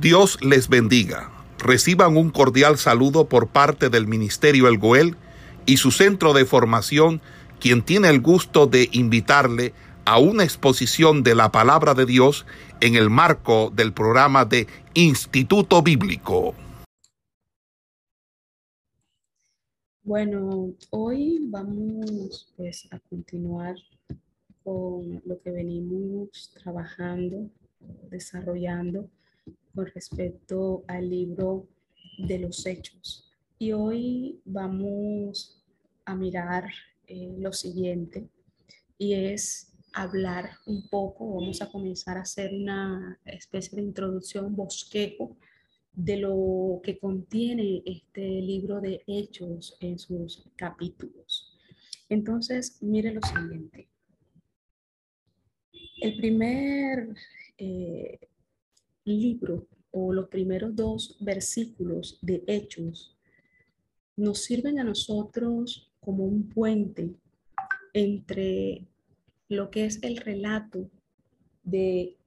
Dios les bendiga. Reciban un cordial saludo por parte del Ministerio El Goel y su centro de formación, quien tiene el gusto de invitarle a una exposición de la palabra de Dios en el marco del programa de Instituto Bíblico. Bueno, hoy vamos pues a continuar con lo que venimos trabajando, desarrollando con respecto al libro de los hechos. Y hoy vamos a mirar eh, lo siguiente y es hablar un poco, vamos a comenzar a hacer una especie de introducción, bosquejo de lo que contiene este libro de hechos en sus capítulos. Entonces, mire lo siguiente. El primer eh, libro o los primeros dos versículos de hechos nos sirven a nosotros como un puente entre lo que es el relato de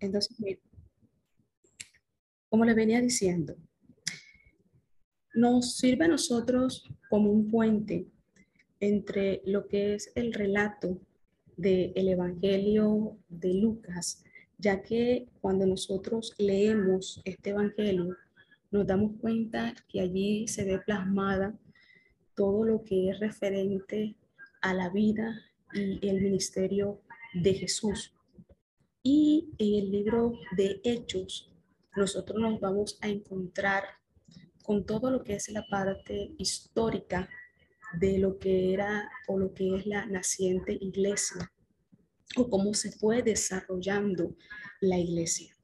Entonces, como le venía diciendo, nos sirve a nosotros como un puente entre lo que es el relato del Evangelio de Lucas, ya que cuando nosotros leemos este Evangelio, nos damos cuenta que allí se ve plasmada todo lo que es referente a la vida y el ministerio de Jesús. Y en el libro de Hechos, nosotros nos vamos a encontrar con todo lo que es la parte histórica de lo que era o lo que es la naciente iglesia o cómo se fue desarrollando la iglesia.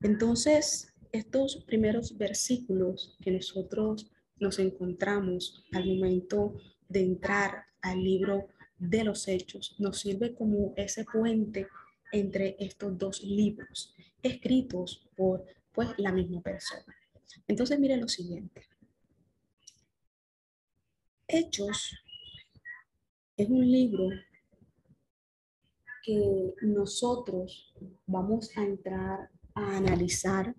Entonces, estos primeros versículos que nosotros nos encontramos al momento de entrar al libro de los hechos nos sirve como ese puente entre estos dos libros escritos por pues la misma persona. Entonces mire lo siguiente. Hechos es un libro que nosotros vamos a entrar a analizar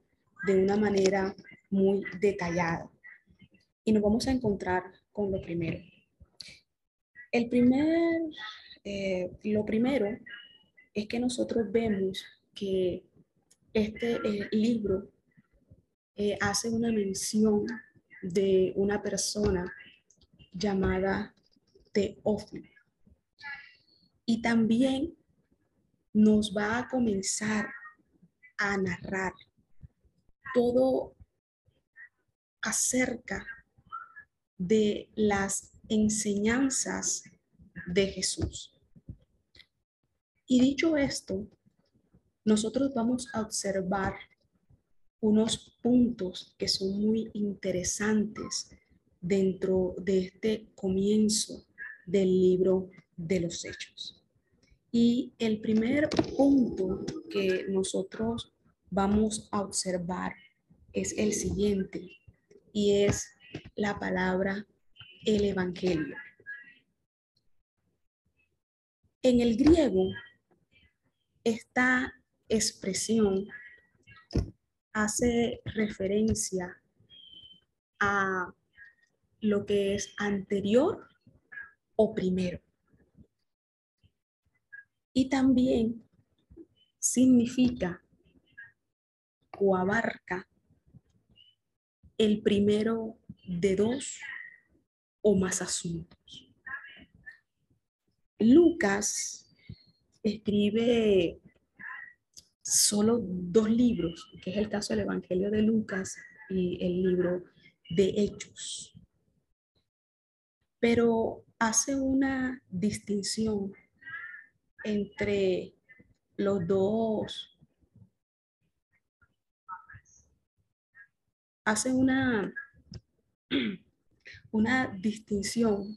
de una manera muy detallada. Y nos vamos a encontrar con lo primero. El primer, eh, lo primero es que nosotros vemos que este eh, libro eh, hace una mención de una persona llamada Teófilo. Y también nos va a comenzar a narrar todo acerca de las enseñanzas de Jesús. Y dicho esto, nosotros vamos a observar unos puntos que son muy interesantes dentro de este comienzo del libro de los hechos. Y el primer punto que nosotros vamos a observar es el siguiente y es la palabra el Evangelio. En el griego esta expresión hace referencia a lo que es anterior o primero. Y también significa o abarca el primero de dos o más asuntos. Lucas escribe solo dos libros, que es el caso del Evangelio de Lucas y el libro de Hechos. Pero hace una distinción entre los dos. Hace una, una distinción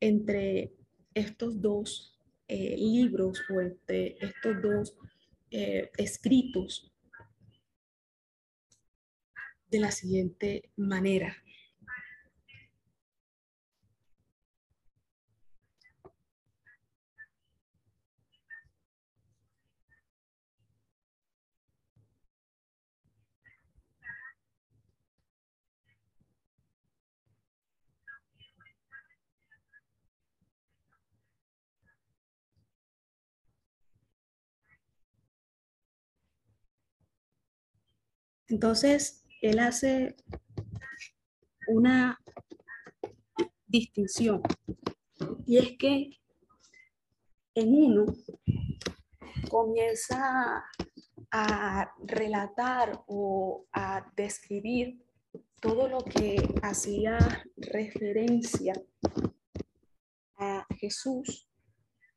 entre estos dos eh, libros o este, estos dos eh, escritos de la siguiente manera. Entonces, él hace una distinción. Y es que en uno comienza a relatar o a describir todo lo que hacía referencia a Jesús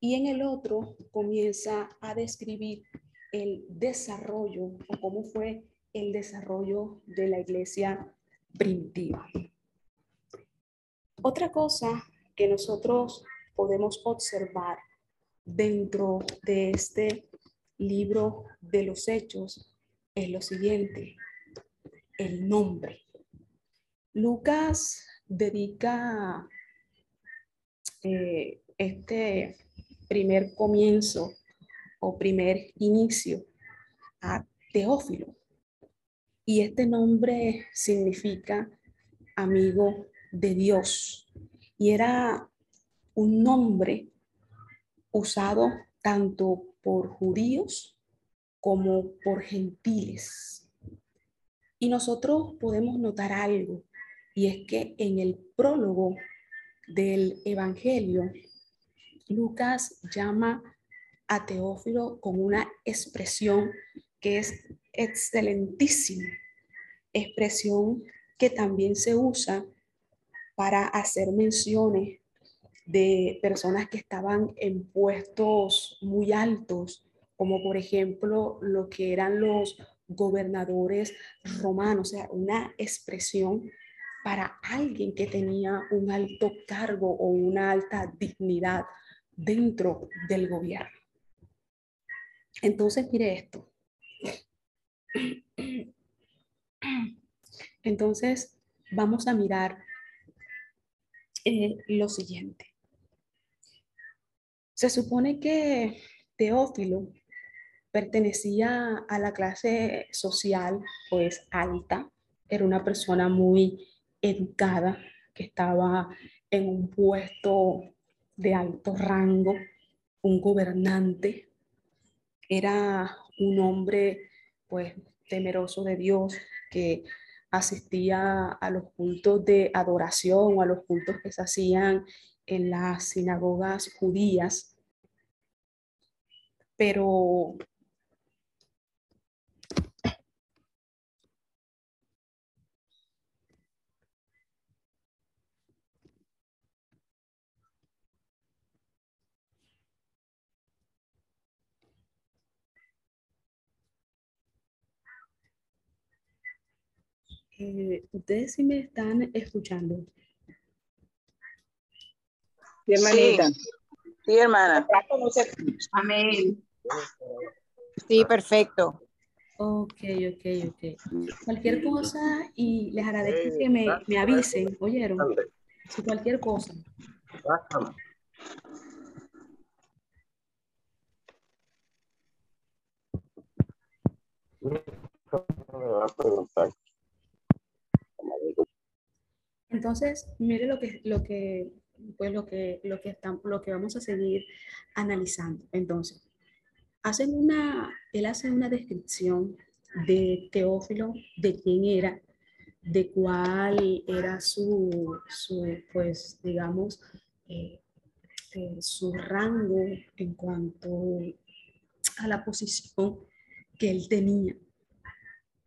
y en el otro comienza a describir el desarrollo o cómo fue el desarrollo de la iglesia primitiva. Otra cosa que nosotros podemos observar dentro de este libro de los hechos es lo siguiente, el nombre. Lucas dedica eh, este primer comienzo o primer inicio a Teófilo. Y este nombre significa amigo de Dios. Y era un nombre usado tanto por judíos como por gentiles. Y nosotros podemos notar algo, y es que en el prólogo del Evangelio, Lucas llama a Teófilo con una expresión que es excelentísima, expresión que también se usa para hacer menciones de personas que estaban en puestos muy altos, como por ejemplo lo que eran los gobernadores romanos, o sea, una expresión para alguien que tenía un alto cargo o una alta dignidad dentro del gobierno. Entonces, mire esto. Entonces, vamos a mirar eh, lo siguiente. Se supone que Teófilo pertenecía a la clase social, pues alta, era una persona muy educada, que estaba en un puesto de alto rango, un gobernante, era un hombre pues temeroso de Dios que asistía a los cultos de adoración o a los cultos que se hacían en las sinagogas judías, pero eh, ustedes sí me están escuchando. Sí, hermanita. Sí, hermana. Amén. Sí, perfecto. Ok, ok, ok. Cualquier cosa y les agradezco que me, me avisen, ¿oyeron? Si cualquier cosa. Entonces, mire lo que, lo que, pues lo que, lo que, están, lo que vamos a seguir analizando. Entonces, una, él hace una descripción de Teófilo, de quién era, de cuál era su, su pues, digamos, eh, eh, su rango en cuanto a la posición que él tenía.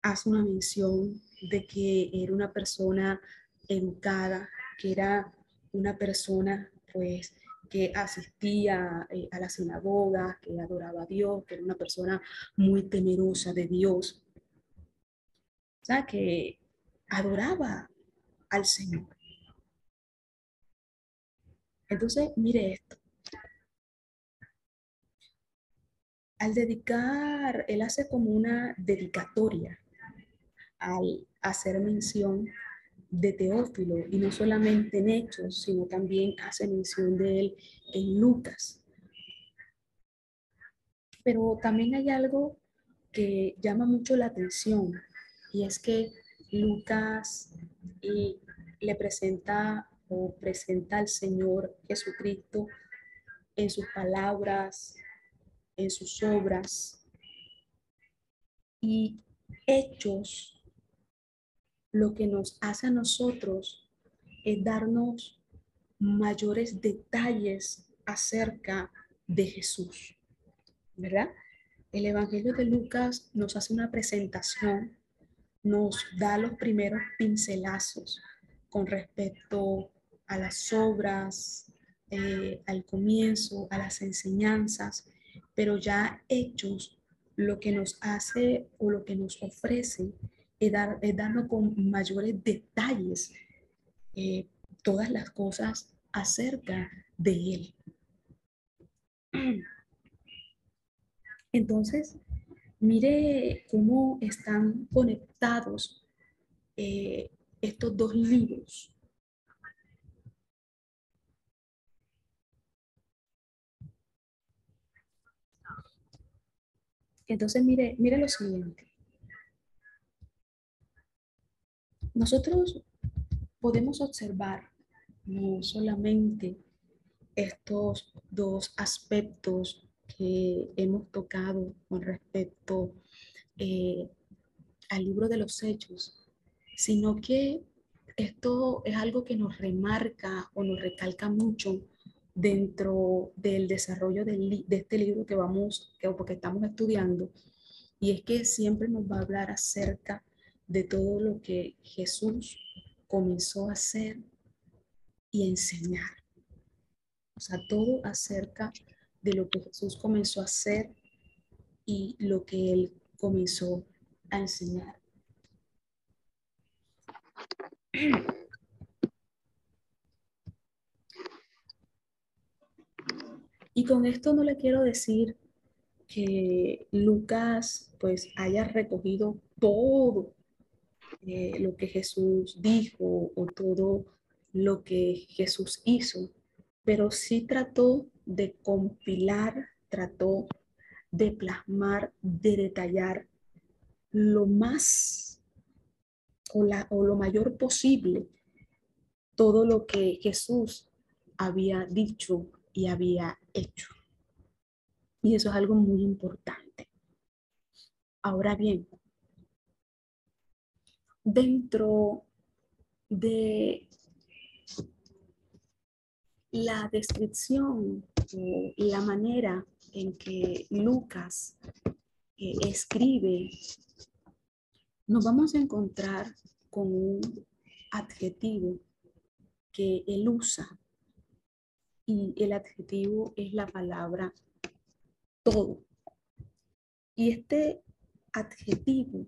Hace una mención de que era una persona educada, que era una persona pues que asistía eh, a la sinagoga, que adoraba a Dios, que era una persona muy temerosa de Dios. O sea, que adoraba al Señor. Entonces, mire esto. Al dedicar, él hace como una dedicatoria al hacer mención de Teófilo, y no solamente en Hechos, sino también hace mención de él en Lucas. Pero también hay algo que llama mucho la atención, y es que Lucas le presenta o presenta al Señor Jesucristo en sus palabras, en sus obras, y Hechos lo que nos hace a nosotros es darnos mayores detalles acerca de Jesús, ¿verdad? El Evangelio de Lucas nos hace una presentación, nos da los primeros pincelazos con respecto a las obras, eh, al comienzo, a las enseñanzas, pero ya hechos, lo que nos hace o lo que nos ofrece es, dar, darnos con mayores detalles eh, todas las cosas acerca de Él. Entonces, mire cómo están conectados eh, estos dos libros. Entonces, mire, mire lo siguiente. Nosotros podemos observar no solamente estos dos aspectos que hemos tocado con respecto eh, al libro de los hechos, sino que esto es algo que nos remarca o nos recalca mucho dentro del desarrollo de este libro que vamos, que, porque estamos estudiando, y es que siempre nos va a hablar acerca de todo lo que Jesús comenzó a hacer y enseñar. O sea, todo acerca de lo que Jesús comenzó a hacer y lo que él comenzó a enseñar. Y con esto no le quiero decir que Lucas pues haya recogido todo eh, lo que Jesús dijo o todo lo que Jesús hizo, pero sí trató de compilar, trató de plasmar, de detallar lo más o, o lo mayor posible todo lo que Jesús había dicho y había hecho. Y eso es algo muy importante. Ahora bien, dentro de la descripción o la manera en que Lucas eh, escribe, nos vamos a encontrar con un adjetivo que él usa. Y el adjetivo es la palabra todo. Y este adjetivo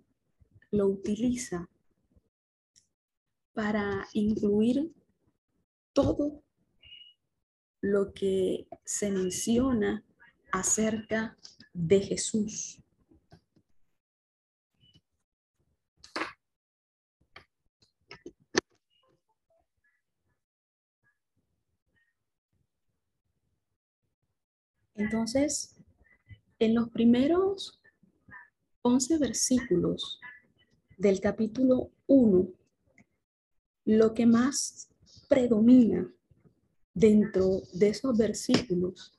lo utiliza para incluir todo lo que se menciona acerca de Jesús. Entonces, en los primeros 11 versículos del capítulo 1, lo que más predomina dentro de esos versículos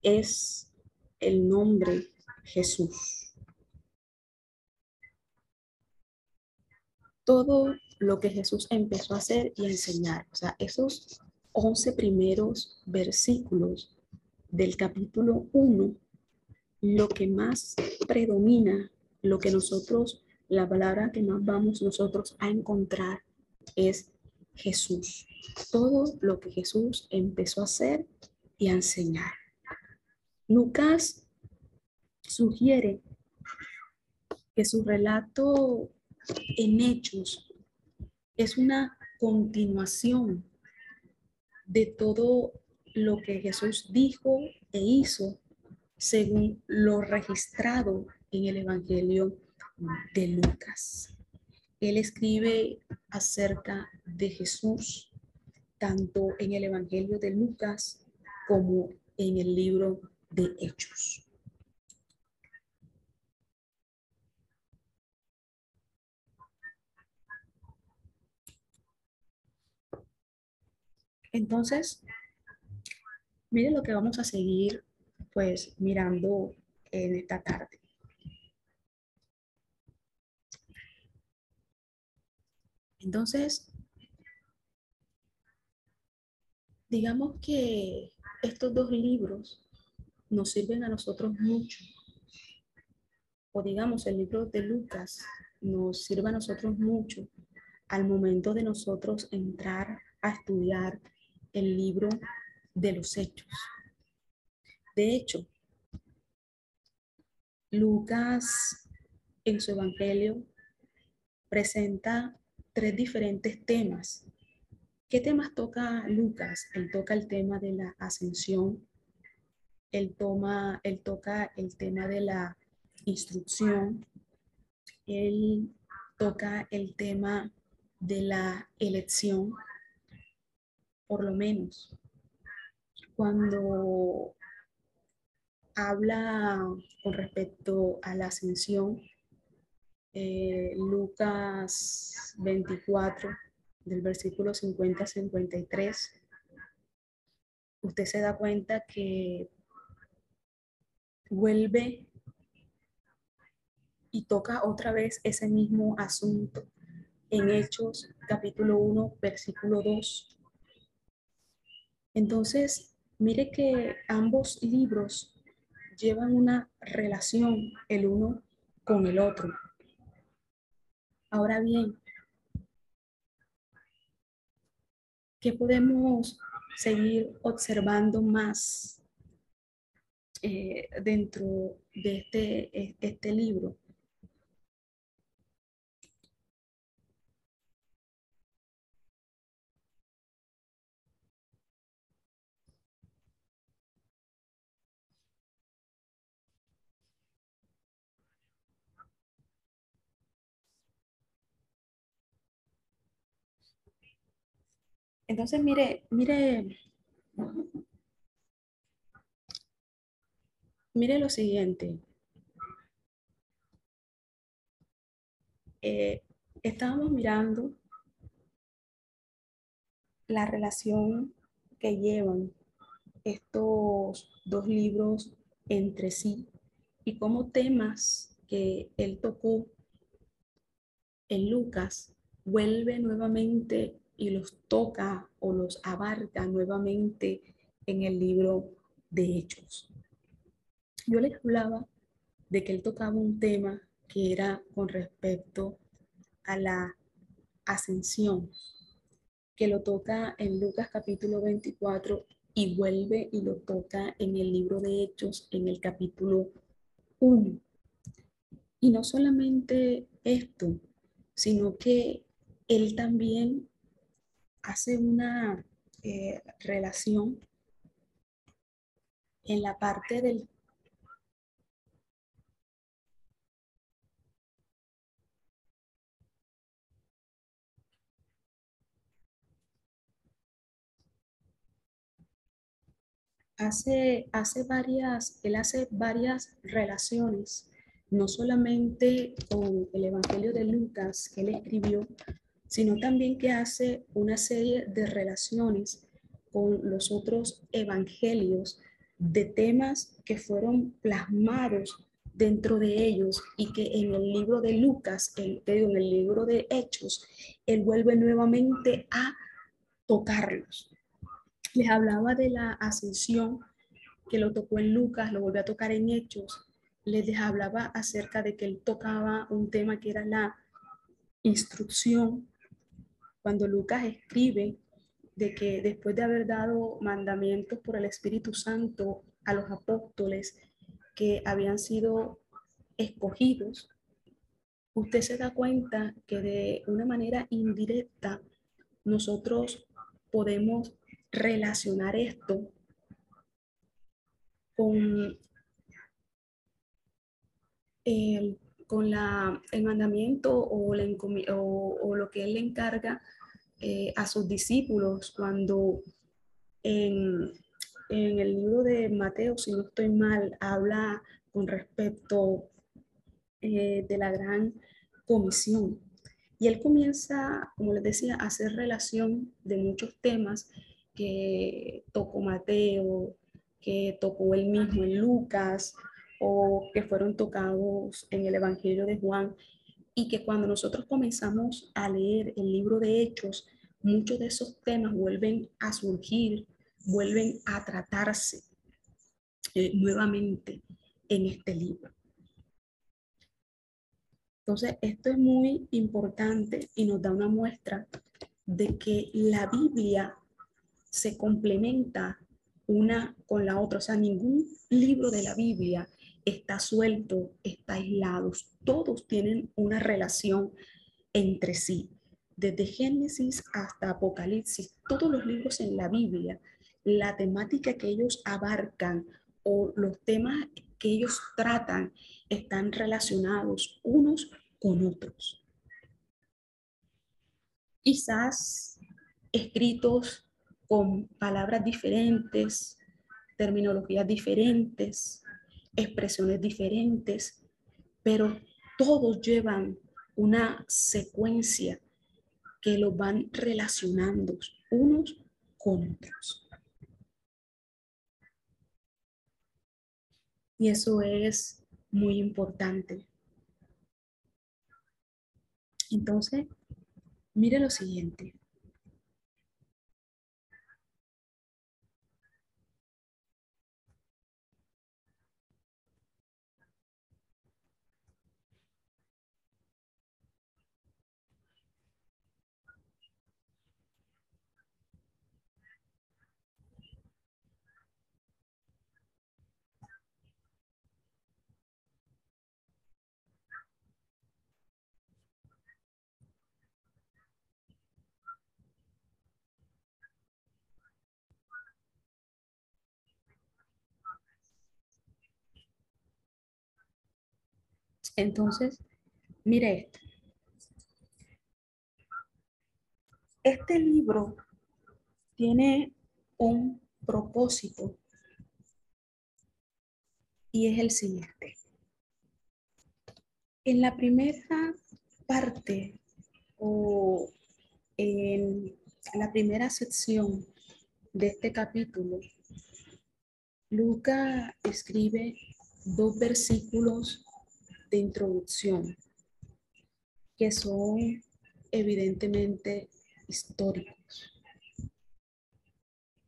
es el nombre Jesús. Todo lo que Jesús empezó a hacer y a enseñar, o sea, esos 11 primeros versículos del capítulo 1, lo que más predomina, lo que nosotros, la palabra que más vamos nosotros a encontrar es Jesús, todo lo que Jesús empezó a hacer y a enseñar. Lucas sugiere que su relato en hechos es una continuación de todo lo que Jesús dijo e hizo según lo registrado en el Evangelio de Lucas. Él escribe acerca de Jesús tanto en el Evangelio de Lucas como en el libro de Hechos. Entonces, mire lo que vamos a seguir pues mirando en esta tarde. Entonces, digamos que estos dos libros nos sirven a nosotros mucho. O digamos, el libro de Lucas nos sirve a nosotros mucho al momento de nosotros entrar a estudiar el libro de los hechos. De hecho, Lucas en su Evangelio presenta tres diferentes temas. ¿Qué temas toca Lucas? Él toca el tema de la ascensión, él, toma, él toca el tema de la instrucción, él toca el tema de la elección, por lo menos. Cuando habla con respecto a la ascensión, eh, Lucas 24, del versículo 50 a 53, usted se da cuenta que vuelve y toca otra vez ese mismo asunto en Hechos capítulo 1, versículo 2. Entonces, mire que ambos libros llevan una relación el uno con el otro. Ahora bien, ¿qué podemos seguir observando más eh, dentro de este, este libro? Entonces, mire, mire, mire lo siguiente. Eh, estábamos mirando la relación que llevan estos dos libros entre sí y cómo temas que él tocó en Lucas vuelve nuevamente y los toca o los abarca nuevamente en el libro de Hechos. Yo les hablaba de que él tocaba un tema que era con respecto a la ascensión, que lo toca en Lucas capítulo 24 y vuelve y lo toca en el libro de Hechos en el capítulo 1. Y no solamente esto, sino que él también hace una eh, relación en la parte del hace, hace varias, él hace varias relaciones, no solamente con el Evangelio de Lucas que él escribió, sino también que hace una serie de relaciones con los otros evangelios de temas que fueron plasmados dentro de ellos y que en el libro de Lucas, en el libro de Hechos, él vuelve nuevamente a tocarlos. Les hablaba de la ascensión que lo tocó en Lucas, lo volvió a tocar en Hechos. Les hablaba acerca de que él tocaba un tema que era la instrucción cuando Lucas escribe de que después de haber dado mandamientos por el Espíritu Santo a los apóstoles que habían sido escogidos, usted se da cuenta que de una manera indirecta nosotros podemos relacionar esto con el con el mandamiento o, lo que él le encarga eh, a sus discípulos cuando en, en, el libro de Mateo, si no estoy mal, habla con respecto eh, de la gran comisión. Y él comienza, como les decía, a hacer relación de muchos temas que tocó Mateo, que tocó él mismo en Lucas, o que fueron tocados en el Evangelio de Juan, y que cuando nosotros comenzamos a leer el libro de Hechos, muchos de esos temas vuelven a surgir, vuelven a tratarse eh, nuevamente en este libro. Entonces, esto es muy importante y nos da una muestra de que la Biblia se complementa una con la otra. O sea, ningún libro de la Biblia está suelto, está aislado. Todos tienen una relación entre sí. Desde Génesis hasta Apocalipsis, todos los libros en la Biblia, la temática que ellos abarcan o los temas que ellos tratan están relacionados unos con otros. Quizás escritos con palabras diferentes, terminologías diferentes, expresiones diferentes, pero todos llevan una secuencia que los van relacionando unos con otros. Y eso es muy importante. Entonces, mire lo siguiente. Entonces, mire esto. Este libro tiene un propósito y es el siguiente. En la primera parte o en la primera sección de este capítulo, Luca escribe dos versículos de introducción que son evidentemente históricos,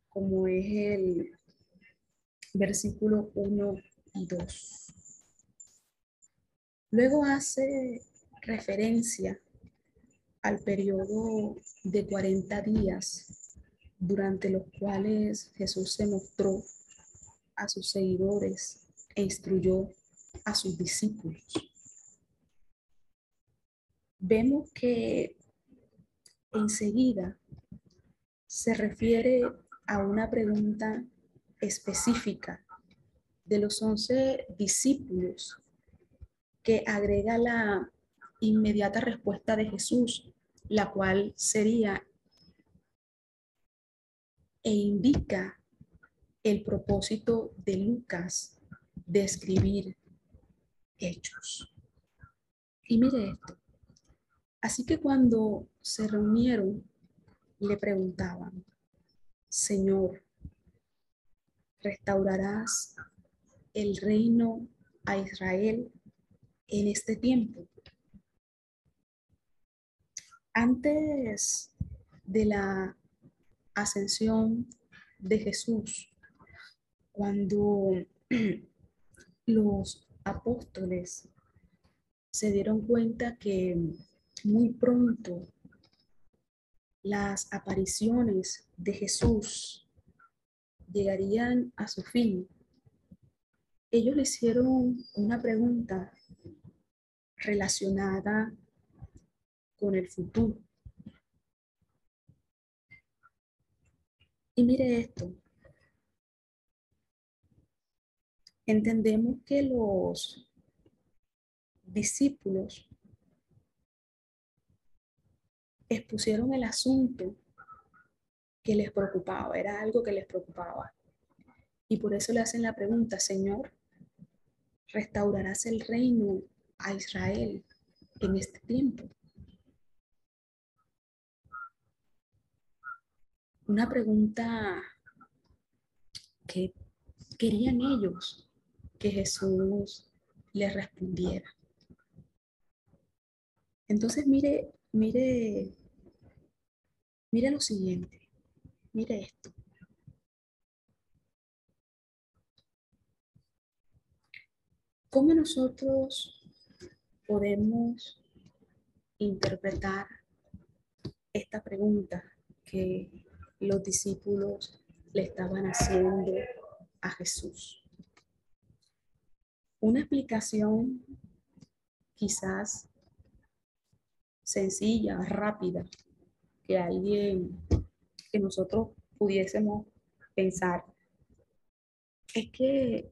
como es el versículo 1 y 2. Luego hace referencia al periodo de 40 días durante los cuales Jesús se mostró a sus seguidores e instruyó a sus discípulos. Vemos que enseguida se refiere a una pregunta específica de los once discípulos que agrega la inmediata respuesta de Jesús, la cual sería e indica el propósito de Lucas de escribir hechos. Y mire esto. Así que cuando se reunieron, le preguntaban, Señor, ¿restaurarás el reino a Israel en este tiempo? Antes de la ascensión de Jesús, cuando los apóstoles se dieron cuenta que muy pronto las apariciones de Jesús llegarían a su fin, ellos le hicieron una pregunta relacionada con el futuro. Y mire esto, entendemos que los discípulos expusieron el asunto que les preocupaba, era algo que les preocupaba. Y por eso le hacen la pregunta, Señor, ¿restaurarás el reino a Israel en este tiempo? Una pregunta que querían ellos que Jesús les respondiera. Entonces, mire, mire, mire lo siguiente. Mire esto. ¿Cómo nosotros podemos interpretar esta pregunta que los discípulos le estaban haciendo a Jesús? Una explicación quizás sencilla, rápida, que alguien, que nosotros pudiésemos pensar, es que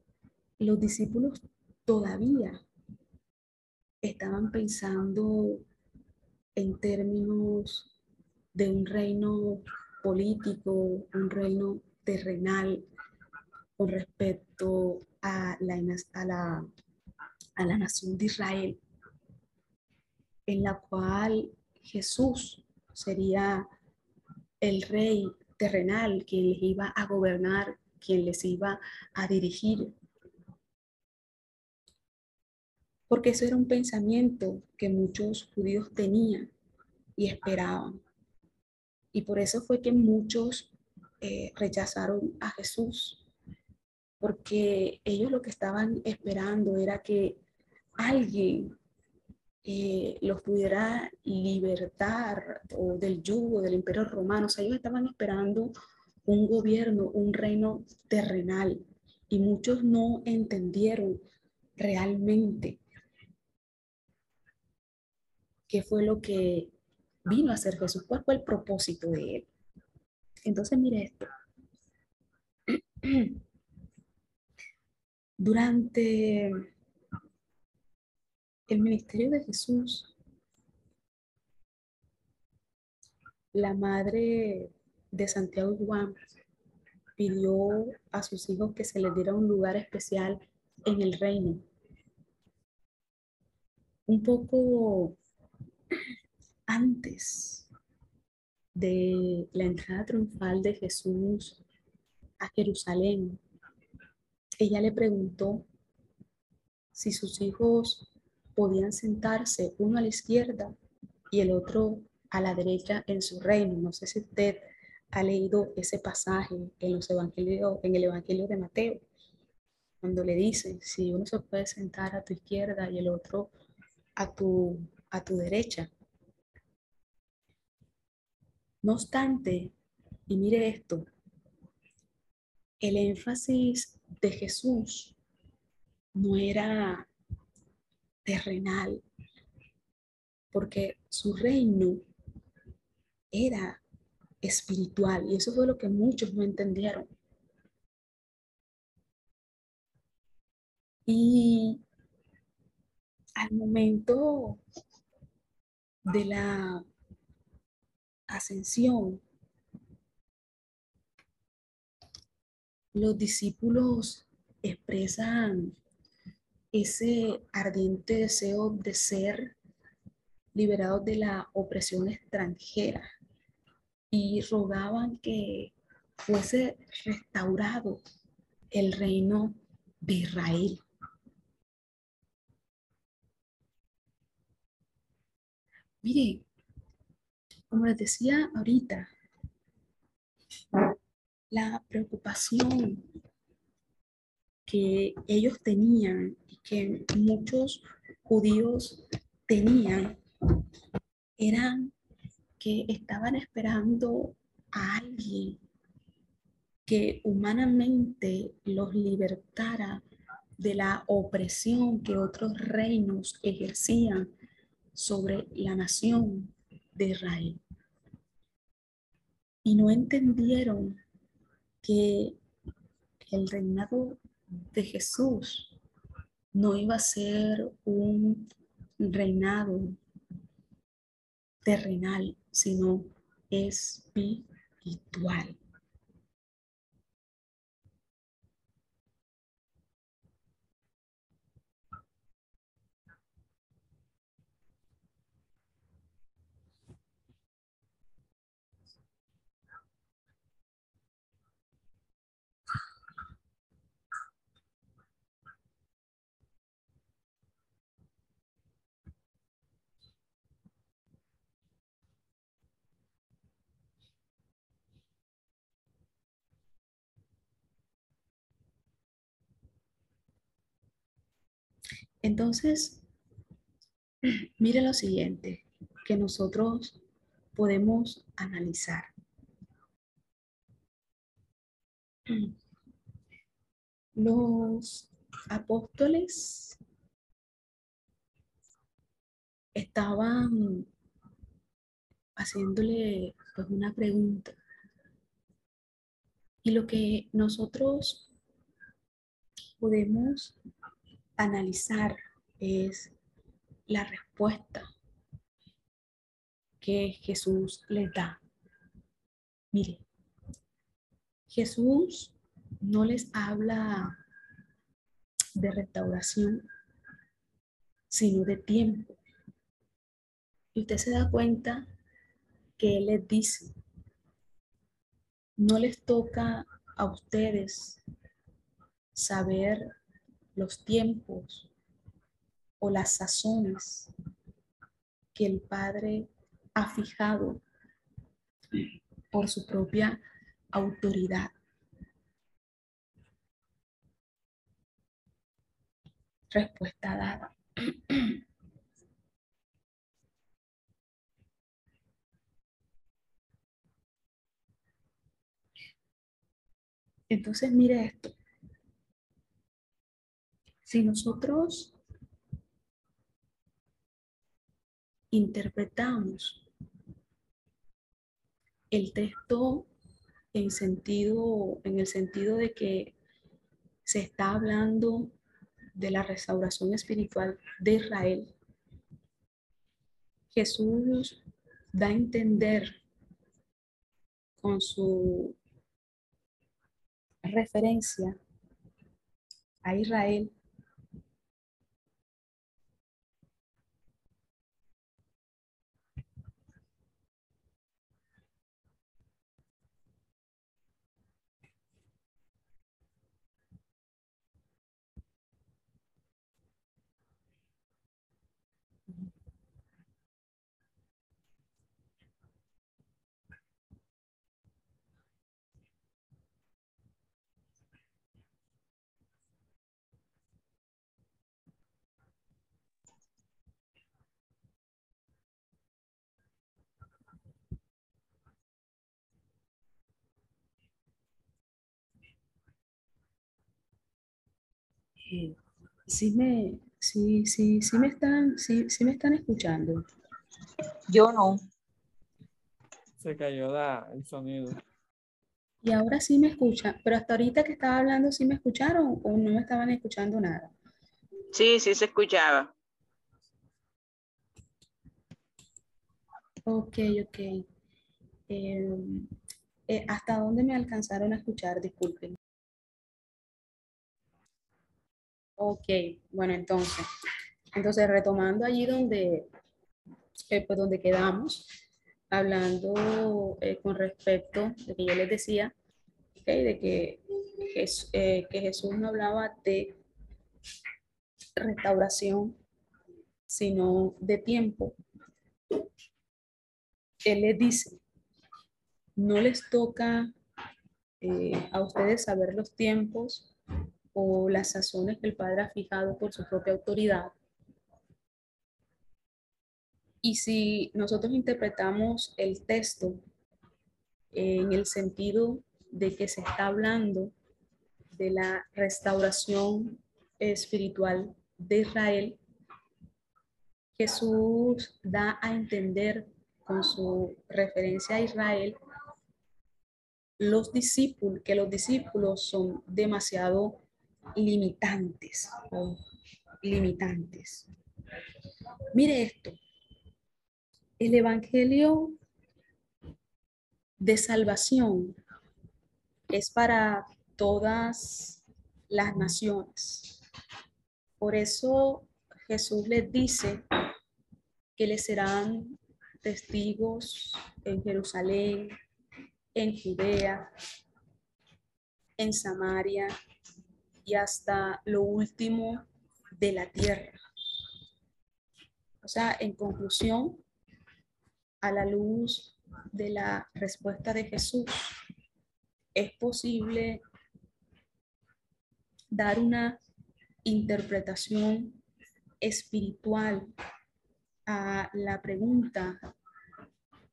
los discípulos todavía estaban pensando en términos de un reino político, un reino terrenal con respecto a la, a la, a la nación de Israel, en la cual Jesús sería el rey terrenal, quien les iba a gobernar, quien les iba a dirigir. Porque eso era un pensamiento que muchos judíos tenían y esperaban. Y por eso fue que muchos eh, rechazaron a Jesús, porque ellos lo que estaban esperando era que alguien eh, los pudiera libertar o del yugo del imperio romano. O sea, ellos estaban esperando un gobierno, un reino terrenal y muchos no entendieron realmente qué fue lo que vino a hacer Jesús, cuál fue el propósito de él. Entonces, mire esto. Durante el ministerio de Jesús, la madre de Santiago Juan pidió a sus hijos que se les diera un lugar especial en el reino. Un poco antes de la entrada triunfal de Jesús a Jerusalén, ella le preguntó si sus hijos podían sentarse uno a la izquierda y el otro a la derecha en su reino. No sé si usted ha leído ese pasaje en los evangelios, en el evangelio de Mateo, cuando le dice si uno se puede sentar a tu izquierda y el otro a tu, a tu derecha. No obstante, y mire esto, el énfasis de Jesús no era terrenal, porque su reino era espiritual y eso fue lo que muchos no entendieron. Y al momento de la ascensión, los discípulos expresan ese ardiente deseo de ser liberados de la opresión extranjera y rogaban que fuese restaurado el reino de Israel. Mire, como les decía ahorita, la preocupación que ellos tenían y que muchos judíos tenían eran que estaban esperando a alguien que humanamente los libertara de la opresión que otros reinos ejercían sobre la nación de Israel. Y no entendieron que el reinado de Jesús no iba a ser un reinado terrenal, sino espiritual. Entonces, mire lo siguiente, que nosotros podemos analizar. Los apóstoles estaban haciéndole pues, una pregunta. Y lo que nosotros podemos analizar es la respuesta que Jesús les da. Mire, Jesús no les habla de restauración, sino de tiempo. Y usted se da cuenta que Él les dice, no les toca a ustedes saber los tiempos o las sazones que el Padre ha fijado por su propia autoridad. Respuesta dada. Entonces, mire esto. Si nosotros interpretamos el texto en sentido, en el sentido de que se está hablando de la restauración espiritual de Israel, Jesús da a entender con su referencia a Israel sí me, sí, sí, sí me están, sí, sí me están escuchando. Yo no. Se cayó el sonido. Y ahora sí me escuchan, pero hasta ahorita que estaba hablando, ¿sí me escucharon o no me estaban escuchando nada? Sí, sí se escuchaba. Ok, ok. Eh, eh, ¿Hasta dónde me alcanzaron a escuchar? Disculpen. Ok, bueno, entonces, entonces retomando allí donde, eh, pues donde quedamos, hablando eh, con respecto de que yo les decía, de que, eh, que Jesús no hablaba de restauración, sino de tiempo. Él les dice, no les toca a ustedes saber los tiempos o las sazones que el Padre ha fijado por su propia autoridad. Y si nosotros interpretamos el texto en el sentido de que se está hablando de la restauración espiritual de Israel, Jesús da a entender con su referencia a Israel los discípulos, que los discípulos son demasiado limitantes limitantes. Mire esto. El Evangelio de salvación es para todas las naciones. Por eso Jesús les dice que les serán testigos en Jerusalén, en Judea, en Samaria y hasta lo último de la tierra. O sea, en conclusión, a la luz de la respuesta de Jesús, es posible dar una interpretación espiritual a la pregunta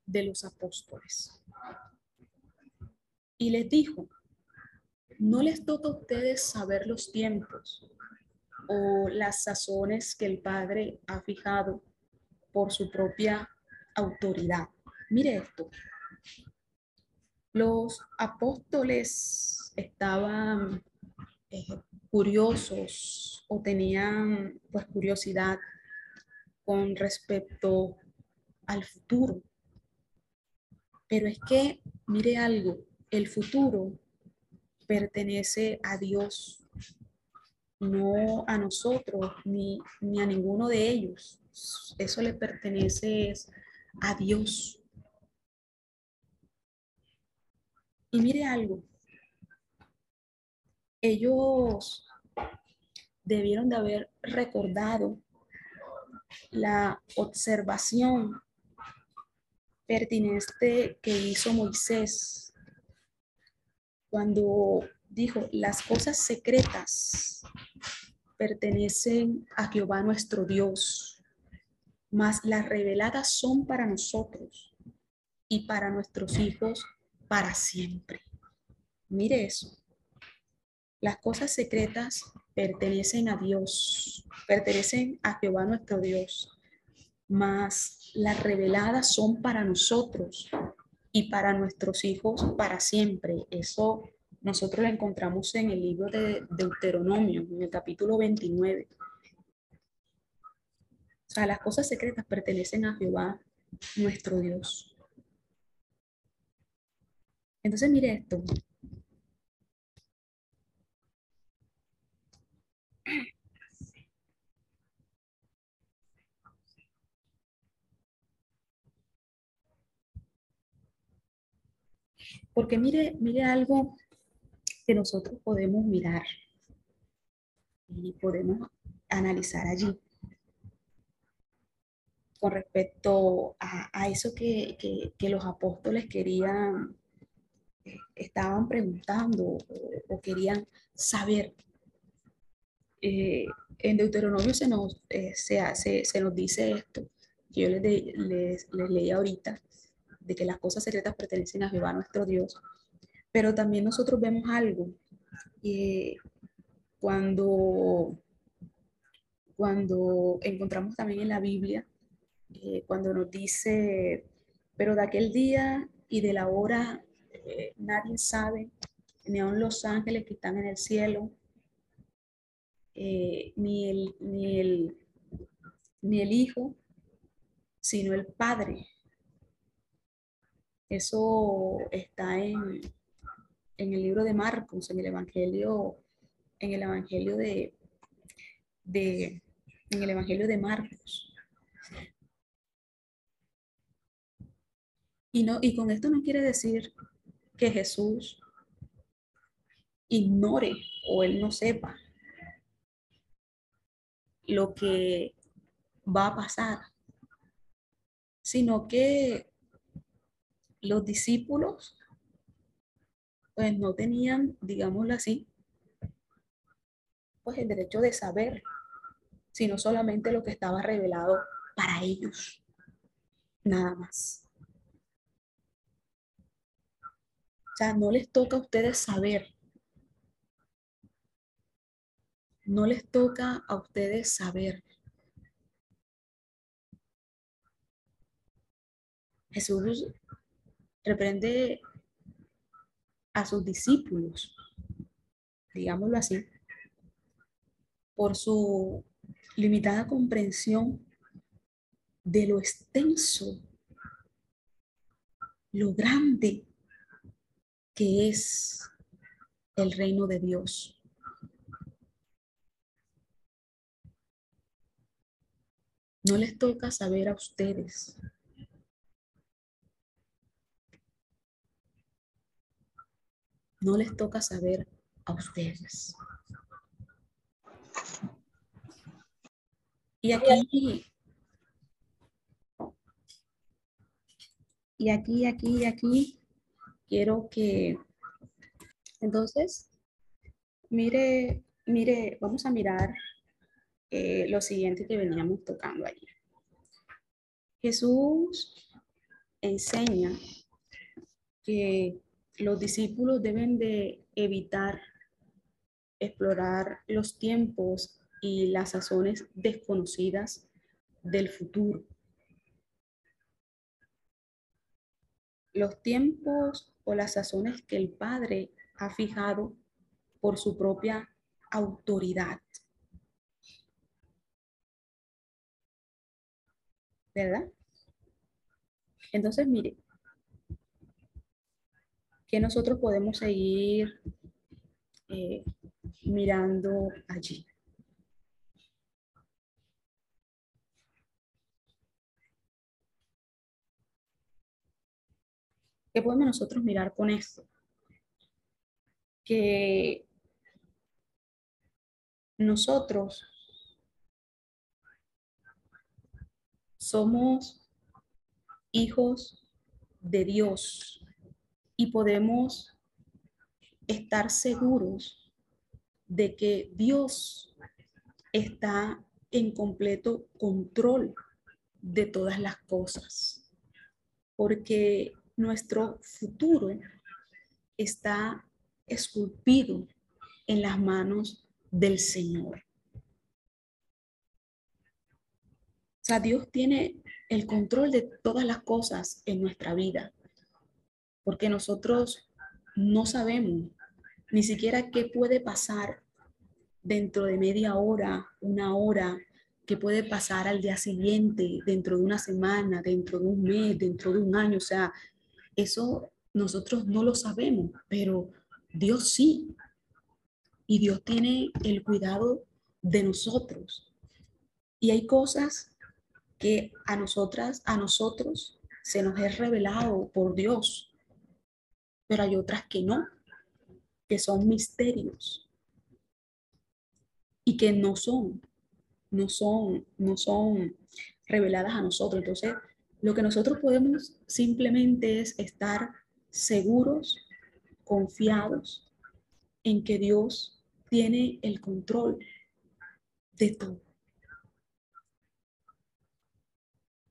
de los apóstoles. Y les dijo, no les toca a ustedes saber los tiempos o las sazones que el Padre ha fijado por su propia autoridad. Mire esto. Los apóstoles estaban eh, curiosos o tenían pues curiosidad con respecto al futuro. Pero es que, mire algo, el futuro pertenece a Dios, no a nosotros ni, ni a ninguno de ellos. Eso le pertenece a Dios. Y mire algo, ellos debieron de haber recordado la observación pertinente que hizo Moisés cuando dijo, las cosas secretas pertenecen a Jehová nuestro Dios, mas las reveladas son para nosotros y para nuestros hijos para siempre. Mire eso. Las cosas secretas pertenecen a Dios, pertenecen a Jehová nuestro Dios, mas las reveladas son para nosotros y para nuestros hijos para siempre. Eso nosotros lo encontramos en el libro de Deuteronomio, en el capítulo 29. O sea, las cosas secretas pertenecen a Jehová, nuestro Dios. Entonces, mire esto. Porque mire, mire algo que nosotros podemos mirar y podemos analizar allí con respecto a, eso que, los apóstoles querían, estaban preguntando o, querían saber. Eh, en Deuteronomio se nos, eh, se, hace, se nos dice esto, que yo les, les, les leí ahorita, de que las cosas secretas pertenecen a Jehová nuestro Dios. Pero también nosotros vemos algo, eh, cuando, cuando encontramos también en la Biblia, eh, cuando nos dice, pero de aquel día y de la hora eh, nadie sabe, ni aun los ángeles que están en el cielo, ni, el, ni, el, ni el Hijo, sino el Padre. Eso está en, en el libro de Marcos, en el Evangelio, en el Evangelio de, de en el Evangelio de Marcos. Y, no, y con esto no quiere decir que Jesús ignore o él no sepa lo que va a pasar, sino que los discípulos pues no tenían, digámoslo así, pues el derecho de saber, sino solamente lo que estaba revelado para ellos, nada más. O sea, no les toca a ustedes saber. No les toca a ustedes saber. Jesús reprende a sus discípulos, digámoslo así, por su limitada comprensión de lo extenso, lo grande que es el reino de Dios. No les toca saber a ustedes no les toca saber a ustedes. Y aquí, y aquí, aquí, aquí, quiero que, entonces, mire, mire, vamos a mirar eh, lo siguiente que veníamos tocando allí. Jesús enseña que los discípulos deben de evitar explorar los tiempos y las sazones desconocidas del futuro. Los tiempos o las sazones que el Padre ha fijado por su propia autoridad. ¿Verdad? Entonces, mire, que nosotros podemos seguir eh, mirando allí. ¿Qué podemos nosotros mirar con esto? Que nosotros somos hijos de Dios y podemos estar seguros de que Dios está en completo control de todas las cosas, porque nuestro futuro está esculpido en las manos del Señor. O sea, Dios tiene el control de todas las cosas en nuestra vida, porque nosotros no sabemos ni siquiera qué puede pasar dentro de media hora, una hora, qué puede pasar al día siguiente, dentro de una semana, dentro de un mes, dentro de un año. O sea, eso nosotros no lo sabemos, pero Dios sí. Y Dios tiene el cuidado de nosotros. Y hay cosas que a nosotras, a nosotros, se nos es revelado por Dios, pero hay otras que no, que son misterios y que no son, no son, no son reveladas a nosotros. Entonces, lo que nosotros podemos simplemente es estar seguros, confiados en que Dios tiene el control de todo.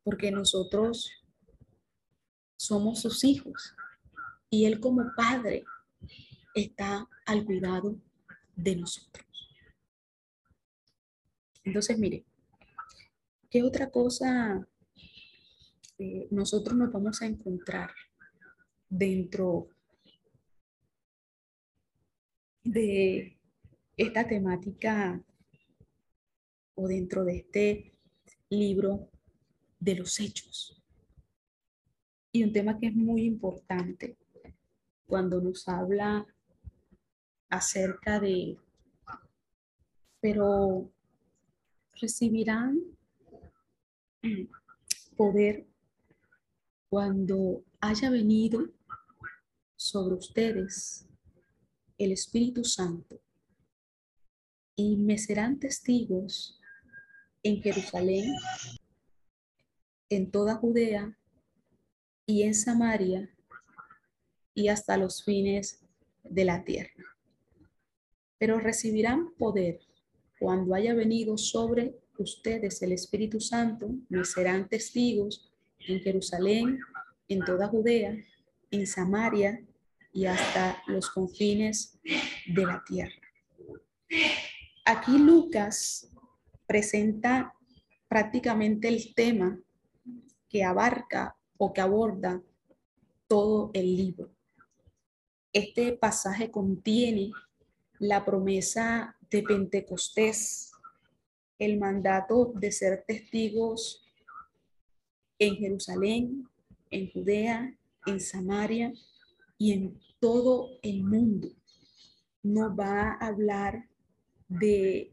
Porque nosotros somos sus hijos y Él como Padre está al cuidado de nosotros. Entonces, mire, ¿qué otra cosa este, nosotros nos vamos a encontrar dentro de esta temática o dentro de este libro de los hechos. Y un tema que es muy importante cuando nos habla acerca de, pero recibirán poder cuando haya venido sobre ustedes el Espíritu Santo y me serán testigos en Jerusalén, en toda Judea y en Samaria y hasta los fines de la tierra. Pero recibirán poder cuando haya venido sobre ustedes el Espíritu Santo, me serán testigos en Jerusalén, en toda Judea, en Samaria y hasta los confines de la tierra. Aquí Lucas presenta prácticamente el tema que abarca o que aborda todo el libro. Este pasaje contiene la promesa de Pentecostés, el mandato de ser testigos en Jerusalén, en Judea, en Samaria y en todo el mundo. No va a hablar de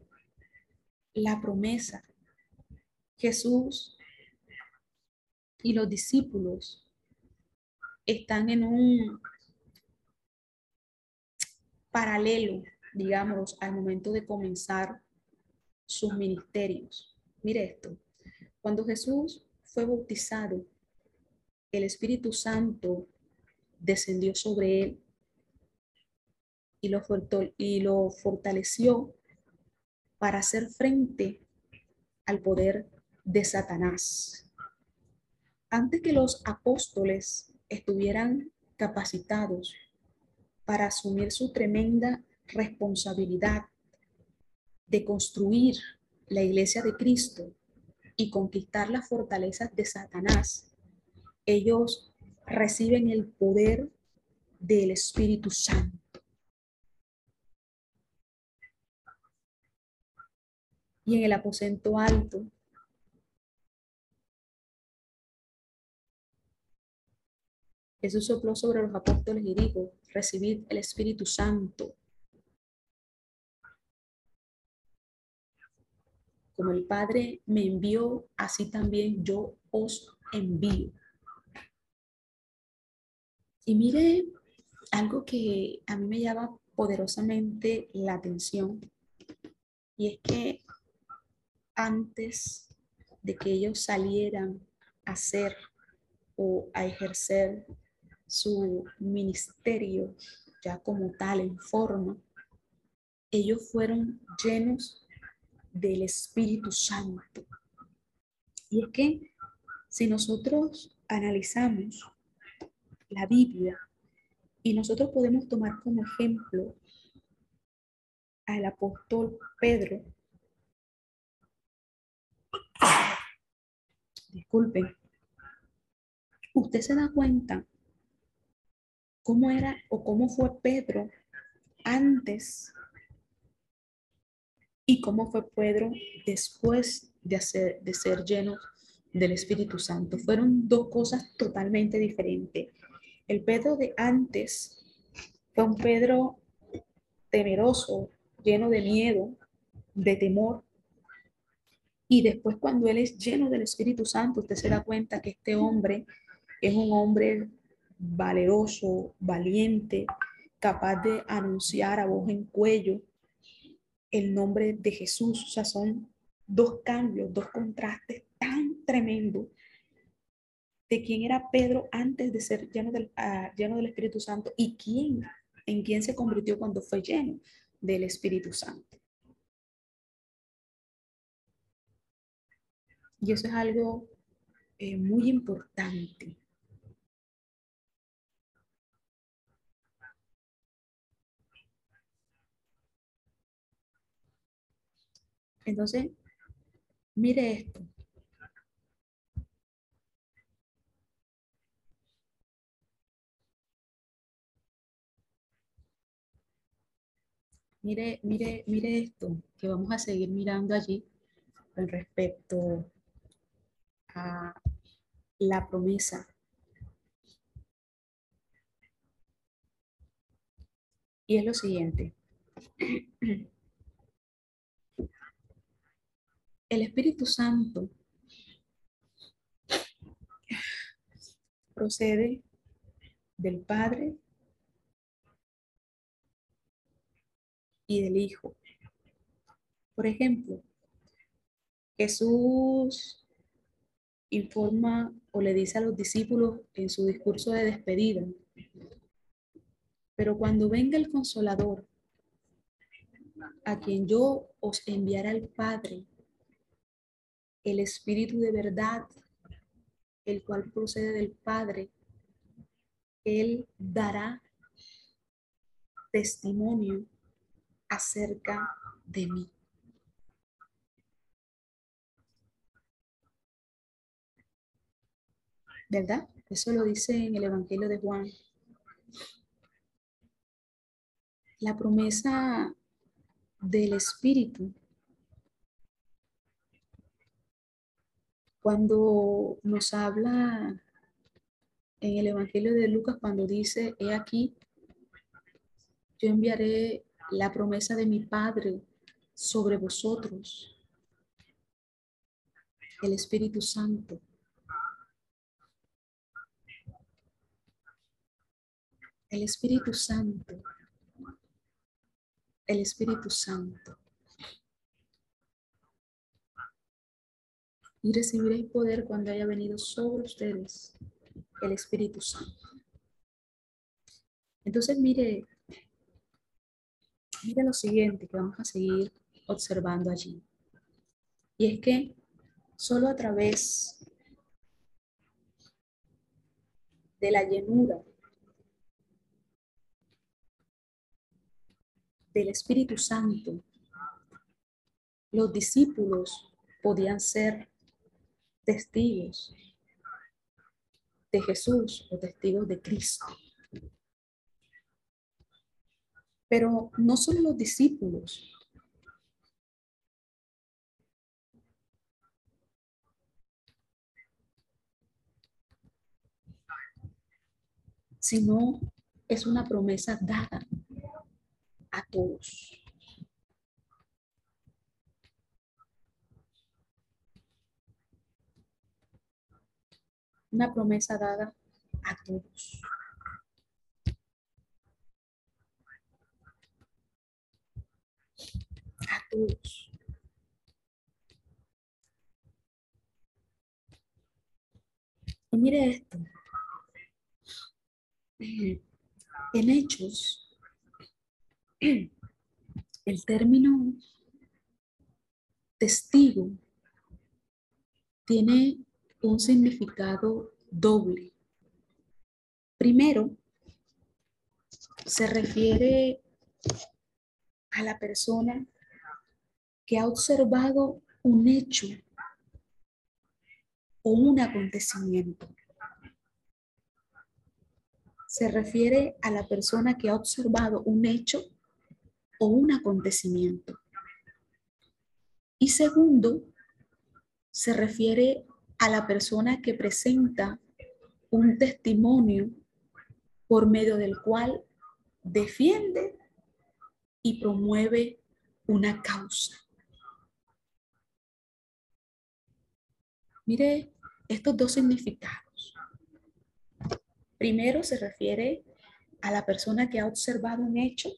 la promesa. Jesús y los discípulos están en un paralelo, digamos, al momento de comenzar sus ministerios. Mire esto, cuando Jesús fue bautizado, el Espíritu Santo descendió sobre él y lo, y lo fortaleció para hacer frente al poder de Satanás. Antes que los apóstoles estuvieran capacitados para asumir su tremenda responsabilidad de construir la iglesia de Cristo y conquistar las fortalezas de Satanás, ellos reciben el poder del Espíritu Santo. Y en el aposento alto, Jesús sopló sobre los apóstoles y dijo, recibid el Espíritu Santo. Como el Padre me envió, así también yo os envío. Y mire algo que a mí me llama poderosamente la atención, y es que antes de que ellos salieran a hacer o a ejercer su ministerio ya como tal en forma, ellos fueron llenos del Espíritu Santo. Y es que si nosotros analizamos la Biblia y nosotros podemos tomar como ejemplo al apóstol Pedro, disculpen, usted se da cuenta cómo era o cómo fue Pedro antes y cómo fue Pedro después de, de ser lleno del Espíritu Santo. Fueron dos cosas totalmente diferentes. El Pedro de antes fue un Pedro temeroso, lleno de miedo, de temor. Y después cuando él es lleno del Espíritu Santo, usted se da cuenta que este hombre es un hombre valeroso, valiente, capaz de anunciar a voz en cuello el nombre de Jesús. O sea, son dos cambios, dos contrastes tan tremendos de quién era Pedro antes de ser lleno del, ah, Espíritu Santo y quién, en quién se convirtió cuando fue lleno del Espíritu Santo. Y eso es algo eh, muy importante. Entonces, mire esto. Mire, mire, mire esto, que vamos a seguir mirando allí con respecto a la promesa. Y es lo siguiente. El Espíritu Santo procede del Padre y del Hijo. Por ejemplo, Jesús informa o le dice a los discípulos en su discurso de despedida, pero cuando venga el consolador, a quien yo os enviaré al Padre, el Espíritu de verdad, el cual procede del Padre, Él dará testimonio acerca de mí. ¿Verdad? Eso lo dice en el Evangelio de Juan. La promesa del Espíritu Cuando nos habla en el Evangelio de Lucas, cuando dice, he aquí, yo enviaré la promesa de mi Padre sobre vosotros, el Espíritu Santo. El Espíritu Santo. El Espíritu Santo. Y recibiréis poder cuando haya venido sobre ustedes el Espíritu Santo. Entonces, mire, mire lo siguiente que vamos a seguir observando allí. Y es que Solo a través de la llenura del Espíritu Santo, los discípulos podían ser testigos de Jesús o testigos de Cristo. Pero no solo los discípulos. sino es una promesa dada a todos. Una promesa dada a todos. A todos. Y mire esto. En hechos, el término testigo tiene un significado doble. Primero, se refiere a la persona que ha observado un hecho o un acontecimiento. Se refiere a la persona que ha observado un hecho o un acontecimiento. Y segundo, se refiere a la persona que presenta un testimonio por medio del cual defiende y promueve una causa. Mire estos dos significados. Primero se refiere a la persona que ha observado un hecho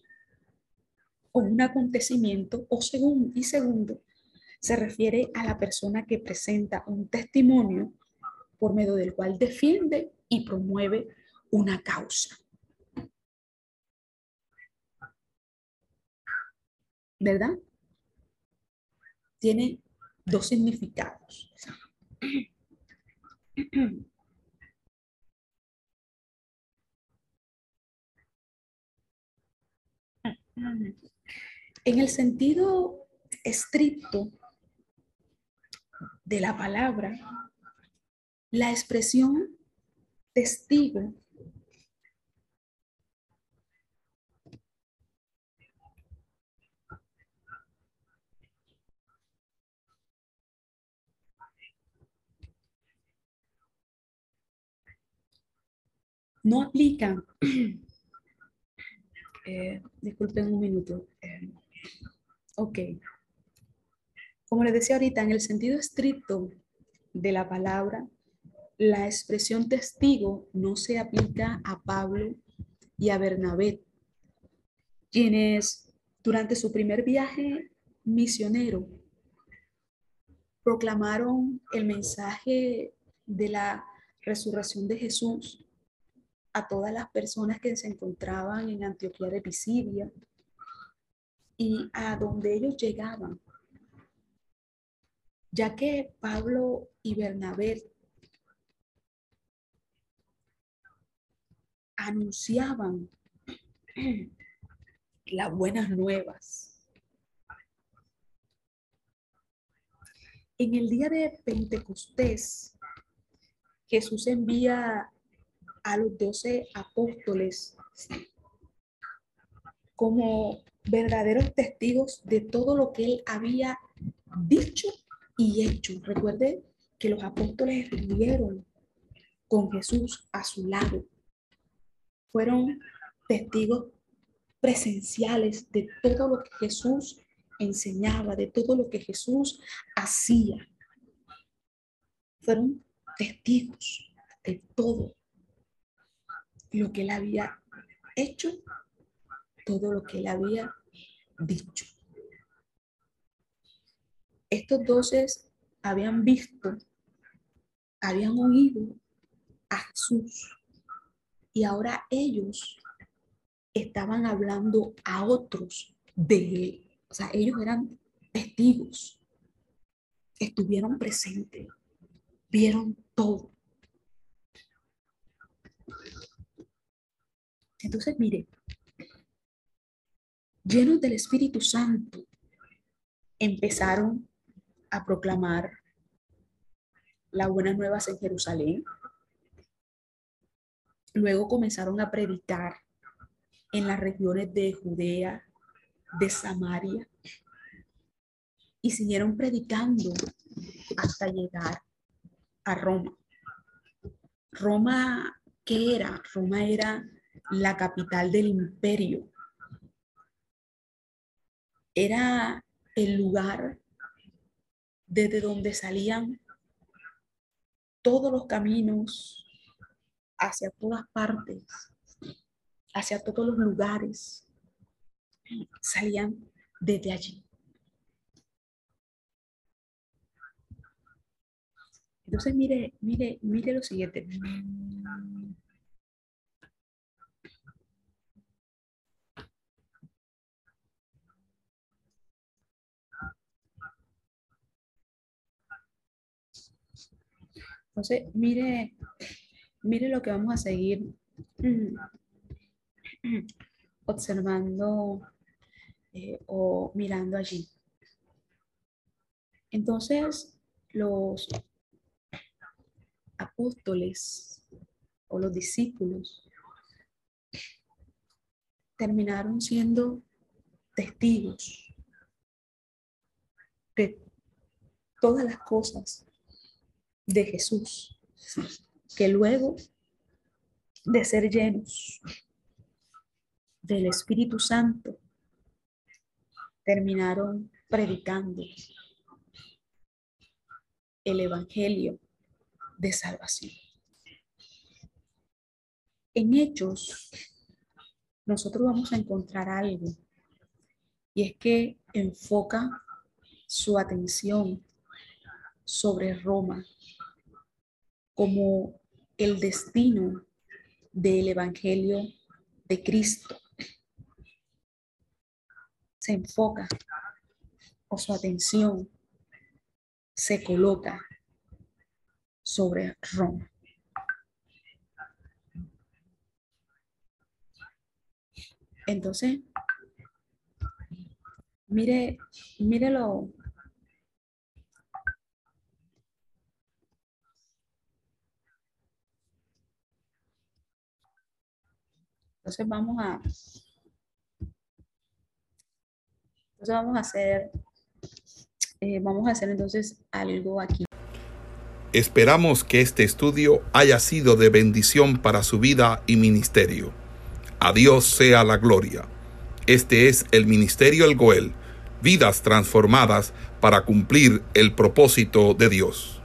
o un acontecimiento, o segundo, y segundo, se refiere a la persona que presenta un testimonio por medio del cual defiende y promueve una causa. ¿Verdad? Tiene dos significados. En el sentido estricto de la palabra, la expresión testigo no aplica. Eh, disculpen un minuto. Eh, ok. Como les decía ahorita, en el sentido estricto de la palabra, la expresión testigo no se aplica a Pablo y a Bernabé, quienes durante su primer viaje misionero proclamaron el mensaje de la resurrección de Jesús a todas las personas que se encontraban en Antioquía de Pisidia y a donde ellos llegaban ya que Pablo y Bernabé anunciaban las buenas nuevas. En el día de Pentecostés, Jesús envía a los doce apóstoles como verdaderos testigos de todo lo que él había dicho y hecho. Recuerde que los apóstoles vivieron con Jesús a su lado. Fueron testigos presenciales de todo lo que Jesús enseñaba, de todo lo que Jesús hacía. Fueron testigos de todo lo que él había hecho, todo lo que él había dicho. Estos doces habían visto, habían oído a Jesús y ahora ellos estaban hablando a otros de él. O sea, ellos eran testigos. estuvieron presentes, vieron todo. Entonces, mire, llenos del Espíritu Santo, empezaron a proclamar la buena nueva en Jerusalén. Luego comenzaron a predicar en las regiones de Judea, de Samaria, y siguieron predicando hasta llegar a Roma. Roma, ¿qué era? Roma era la capital del imperio. Era el lugar desde donde salían todos los caminos hacia todas partes, hacia todos los lugares, salían desde allí. Entonces, mire, mire, mire lo siguiente. Entonces, mire, mire lo que vamos a seguir observando eh, o mirando allí. Entonces, los apóstoles o los discípulos terminaron siendo testigos de todas las cosas de Jesús, que luego de ser llenos del Espíritu Santo, terminaron predicando el Evangelio de salvación. En Hechos, nosotros vamos a encontrar algo, y es que enfoca su atención sobre Roma como el destino del Evangelio de Cristo. Se enfoca o su atención se coloca sobre Roma. Entonces, mire, mírelo Entonces vamos a, entonces vamos a hacer, eh, vamos a hacer entonces algo aquí. Esperamos que este estudio haya sido de bendición para su vida y ministerio. A Dios sea la gloria. Este es el Ministerio El Goel, vidas transformadas para cumplir el propósito de Dios.